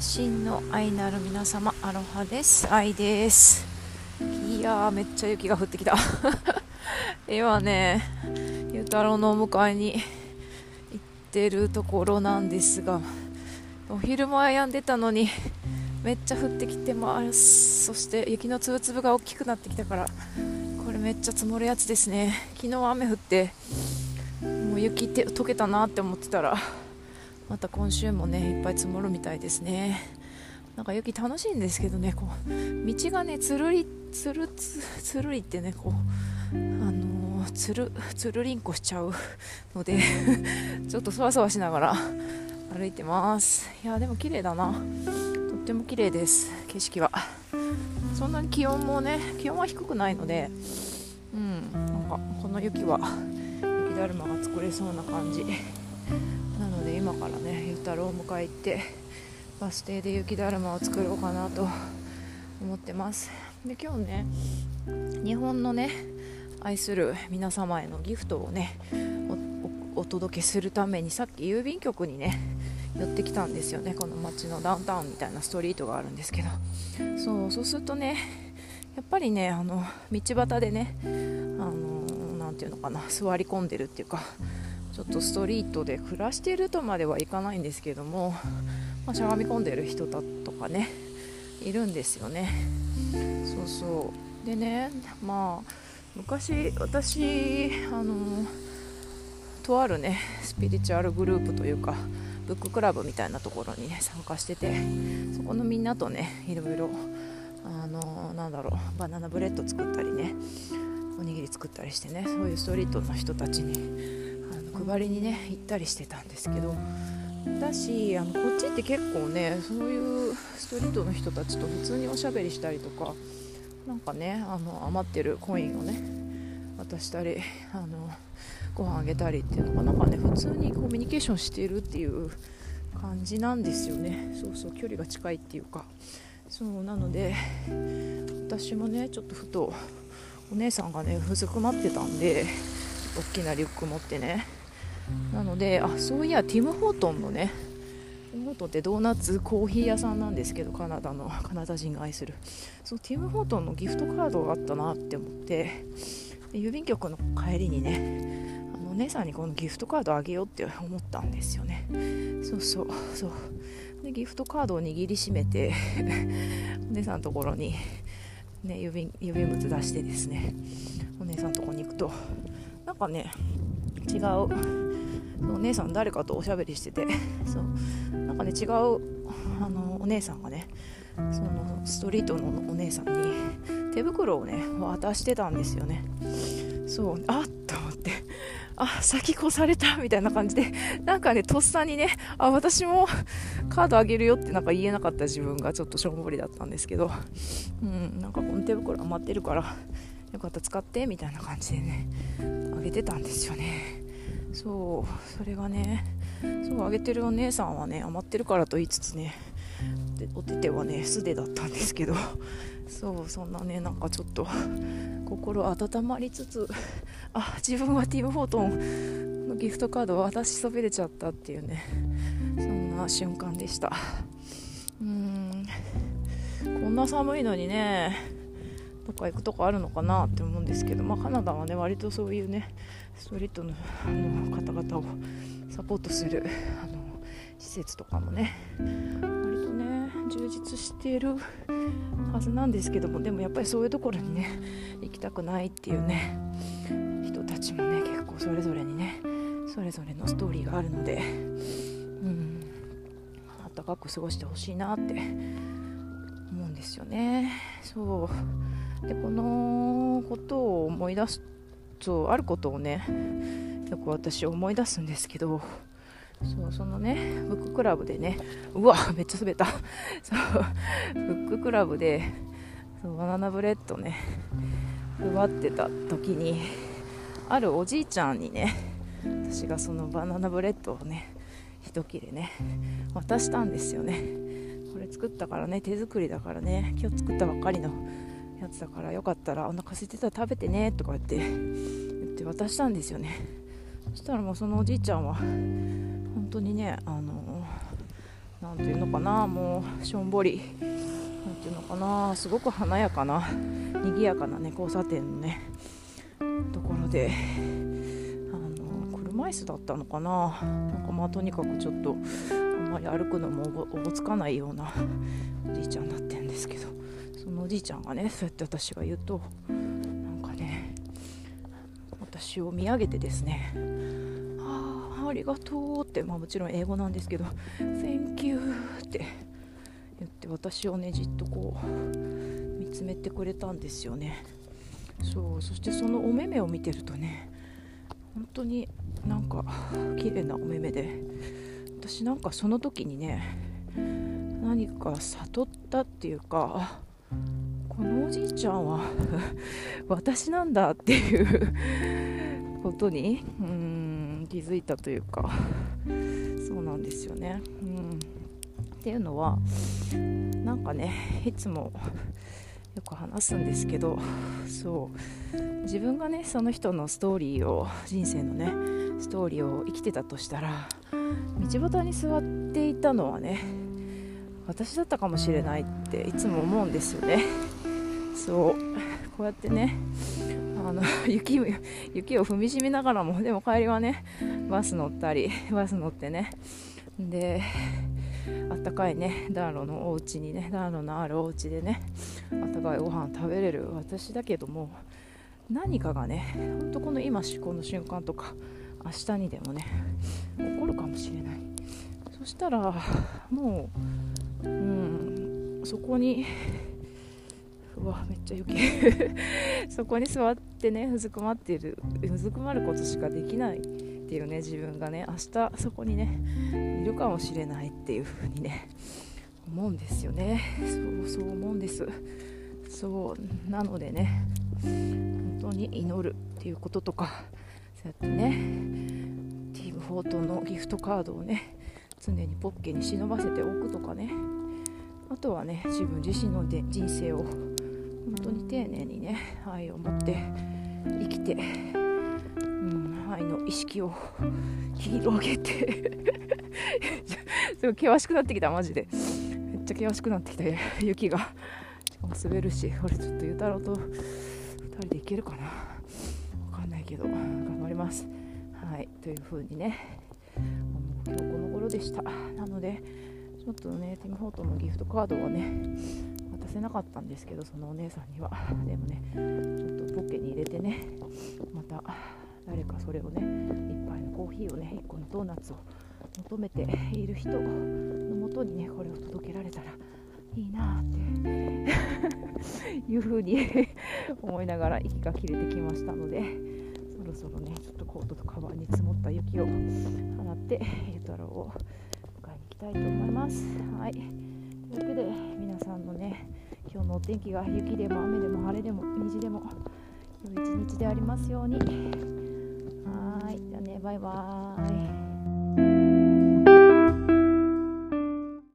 真の愛なる皆様アロハです。愛です。いやーめっちゃ雪が降ってきた。今ねゆうたろうのお迎えに行ってるところなんですがお昼前やんでたのにめっちゃ降ってきてます。そして雪の粒々が大きくなってきたからこれめっちゃ積もるやつですね。昨日雨降ってもう雪って溶けたなって思ってたらまた今週もねいっぱい積もるみたいですね。なんか雪楽しいんですけどねこう道がねつるりつるつつるりってねこうあのー、つるつるりんこしちゃうので ちょっとそわそわしながら歩いてます。いやでも綺麗だな。とっても綺麗です景色は。そんなに気温もね気温は低くないのでうんなんかこの雪は雪だるまが作れそうな感じ。なので今からねゆうたろうを迎え行ってバス停で雪だるまを作ろうかなと思ってます。で今日ね日本のね愛する皆様へのギフトをねお届けするためにさっき郵便局にね寄ってきたんですよね。この街のダウンタウンみたいなストリートがあるんですけど。そうそうするとねやっぱりねあの道端でねあのなていうのかな座り込んでるっていうかちょっとストリートで暮らしているとまではいかないんですけども、まあ、しゃがみ込んでる人だとかねいるんですよね。そうそう。でねまあ昔私あのとあるねスピリチュアルグループというかブッククラブみたいなところにね参加しててそこのみんなとねいろいろあのなんだろうバナナブレッド作ったりねおにぎり作ったりしてねそういうストリートの人たちに配りにね行ったりしてたんですけどだしあのこっちって結構ねそういうストリートの人たちと普通におしゃべりしたりとかなんかねあの余ってるコインをね渡したりあのご飯あげたりっていうのがなんかね普通にコミュニケーションしてるっていう感じなんですよね。そうそう距離が近いっていうか。そうなので私もねちょっとふとお姉さんがねうずくまってたんで大きなリュック持ってねなのであそういやティム・ホートンのねティム・ホートンってドーナツコーヒー屋さんなんですけどカナダのカナダ人が愛する。そのティム・ホートンのギフトカードがあったなって思って郵便局の帰りにねあのお姉さんにこのギフトカードあげようって思ったんですよね。そうそうそう。でギフトカードを握りしめて お姉さんのところに、ね、郵便郵便物出してですねお姉さんのところに行くとなんかね違う。お姉さん誰かとおしゃべりしてて。そう。なんかね違うあのお姉さんがねそのストリートのお姉さんに手袋をね渡してたんですよね。そう。あっと思って。あ先越されたみたいな感じで。なんかねとっさにねあ私もカードあげるよってなんか言えなかった。自分が。ちょっとしょんぼりだったんですけど。うんなんかこの手袋余ってるからよかった。使ってみたいな感じでね。げてたんですよね。そうそれがねそうあげてるお姉さんはね余ってるからと言いつつねでお手手はね素手だったんですけどそうそんなねなんかちょっと心温まりつつあ自分はティム・ホートンのギフトカードを渡しそびれちゃったっていうねそんな瞬間でした。うーんこんな寒いのにねどっか行くとこあるのかなって思うんですけど、まあ、カナダはね割とそういうねストリートのあの方々をサポートするあの施設とかもね割とね充実しているはずなんですけどもでもやっぱりそういうところにね行きたくないっていうね人たちもね結構それぞれにねそれぞれのストーリーがあるのでうんあったかく過ごしてほしいなってですよね。そう。でこのことを思い出すとあることをねよく私思い出すんですけどそうそのねブッククラブでねうわめっちゃ滑った。そうブッククラブでそうバナナブレッドね配ってた時にあるおじいちゃんにね私がそのバナナブレッドをね一切れね渡したんですよね。作ったからね手作りだからね今日作ったばっかりのやつだからよかったらお腹空いてたら食べてねとか言って言って渡したんですよね。そしたらもうそのおじいちゃんは本当にねあの何ていうのかなもうしょんぼり何ていうのかなすごく華やかな賑やかなね交差点のねところであの車椅子だったのかななんかまあとにかくちょっとまり歩くのもおぼつかないような おじいちゃんになってんですけどそのおじいちゃんがねそうやって私が言うとなんかね私を見上げてですねあありがとうって、まあ、もちろん英語なんですけど「Thank you」って言って私をねじっとこう見つめてくれたんですよね。そうそしてそのお目目を見てるとね本当になんか綺麗なお目目で私なんかその時にね何か悟ったっていうかこのおじいちゃんは 私なんだっていうことにうん気づいたというかそうなんですよね。うん、っていうのはなんかねいつもよく話すんですけどそう自分がねその人のストーリーを人生のねストーリーを生きてたとしたら道端に座っていたのはね私だったかもしれないっていつも思うんですよね。そう。こうやってねあの 雪雪を踏みしめながらもでも帰りはねバス乗ったりバス乗ってね。であったかいね暖炉のお家にね暖炉のあるお家でねあったかいご飯食べれる私だけども何かがねほんとこの今この瞬間とか明日にでもね起こるかもしれない。そしたらもううんそこにうわめっちゃ雪 そこに座ってねうずくまっているうずくまることしかできないっていうね自分がね明日そこにねいるかもしれないっていう風にね思うんですよね。そうそう思うんです。そうなのでね本当に祈るっていうこととかそうやってねティーム・フォートのギフトカードをね常にポッケに忍ばせておくとかね。あとはね自分自身ので人生を本当に丁寧にね愛を持って生きて、うん、愛の意識を広げて。すごい険しくなってきたマジで。めっちゃ険しくなってきた雪が。しかも滑るしこれちょっとゆうたろうと2人で行けるかな。分かんないけど。ます。はいという風にね今日この頃でした。なのでちょっとねティム・ホートのギフトカードはね渡せなかったんですけどそのお姉さんには。でもねちょっとポッケに入れてねまた誰かそれをね1杯のコーヒーをね1個のドーナツを求めている人のもとにねこれを届けられたらいいなって いうふうに思いながら息が切れてきましたのでろそろねちょっとコートとカバンに積もった雪を放って ゆたろうを迎えに行きたいと思います。はい。というわけで皆さんのね今日のお天気が雪でも雨でも晴れでも虹でも良い一日でありますように。はい。じゃあねバイバーイ。